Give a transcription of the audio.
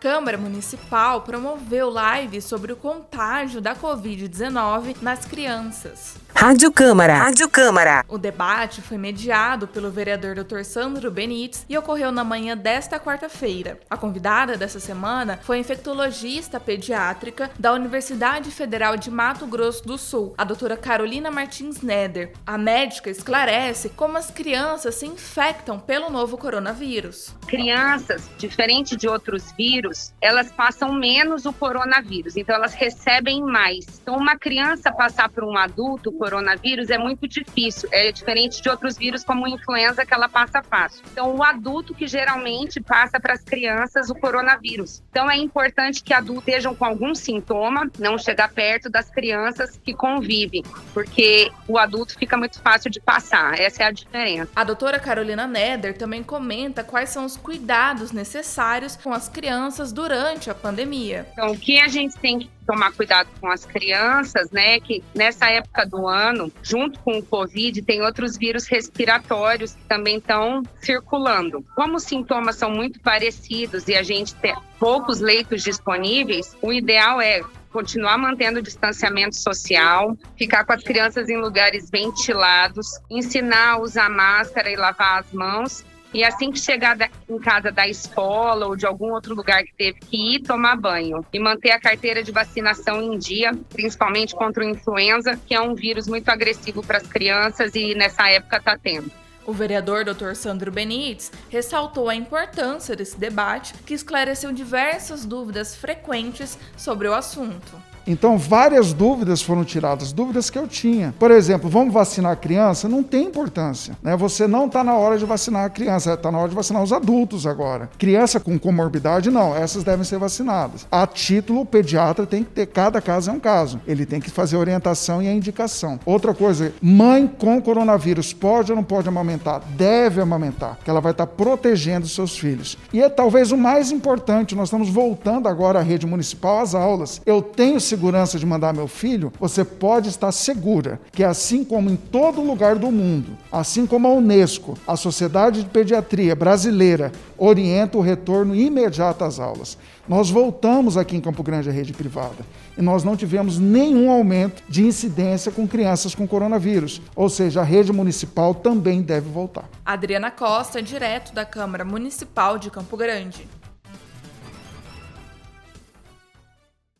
Câmara Municipal promoveu live sobre o contágio da Covid-19 nas crianças. Rádio Câmara. Rádio Câmara. O debate foi mediado pelo vereador Dr. Sandro Benites e ocorreu na manhã desta quarta-feira. A convidada dessa semana foi a infectologista pediátrica da Universidade Federal de Mato Grosso do Sul, a doutora Carolina Martins Neder. A médica esclarece como as crianças se infectam pelo novo coronavírus. Crianças, diferente de outros vírus, elas passam menos o coronavírus, então elas recebem mais. Então, uma criança passar para um adulto coronavírus é muito difícil. É diferente de outros vírus, como influenza, que ela passa fácil. Então, o adulto que geralmente passa para as crianças o coronavírus. Então, é importante que adultos estejam com algum sintoma, não chegar perto das crianças que convivem, porque o adulto fica muito fácil de passar. Essa é a diferença. A doutora Carolina Neder também comenta quais são os cuidados necessários com as crianças durante a pandemia. Então, o que a gente tem que tomar cuidado com as crianças, né? Que nessa época do ano, junto com o Covid, tem outros vírus respiratórios que também estão circulando. Como os sintomas são muito parecidos e a gente tem poucos leitos disponíveis, o ideal é continuar mantendo o distanciamento social, ficar com as crianças em lugares ventilados, ensinar a usar máscara e lavar as mãos e assim que chegar em casa da escola ou de algum outro lugar que teve que ir tomar banho e manter a carteira de vacinação em dia, principalmente contra o influenza, que é um vírus muito agressivo para as crianças e nessa época está tendo. O vereador Dr. Sandro Benites ressaltou a importância desse debate, que esclareceu diversas dúvidas frequentes sobre o assunto. Então, várias dúvidas foram tiradas, dúvidas que eu tinha. Por exemplo, vamos vacinar a criança? Não tem importância. Né? Você não está na hora de vacinar a criança, está na hora de vacinar os adultos agora. Criança com comorbidade, não, essas devem ser vacinadas. A título, o pediatra tem que ter, cada caso é um caso. Ele tem que fazer a orientação e a indicação. Outra coisa, mãe com coronavírus pode ou não pode amamentar? Deve amamentar, que ela vai estar tá protegendo seus filhos. E é talvez o mais importante, nós estamos voltando agora à rede municipal às aulas. Eu tenho segurança de mandar meu filho, você pode estar segura que, assim como em todo lugar do mundo, assim como a Unesco, a Sociedade de Pediatria Brasileira orienta o retorno imediato às aulas. Nós voltamos aqui em Campo Grande à rede privada e nós não tivemos nenhum aumento de incidência com crianças com coronavírus, ou seja, a rede municipal também deve voltar. Adriana Costa, direto da Câmara Municipal de Campo Grande.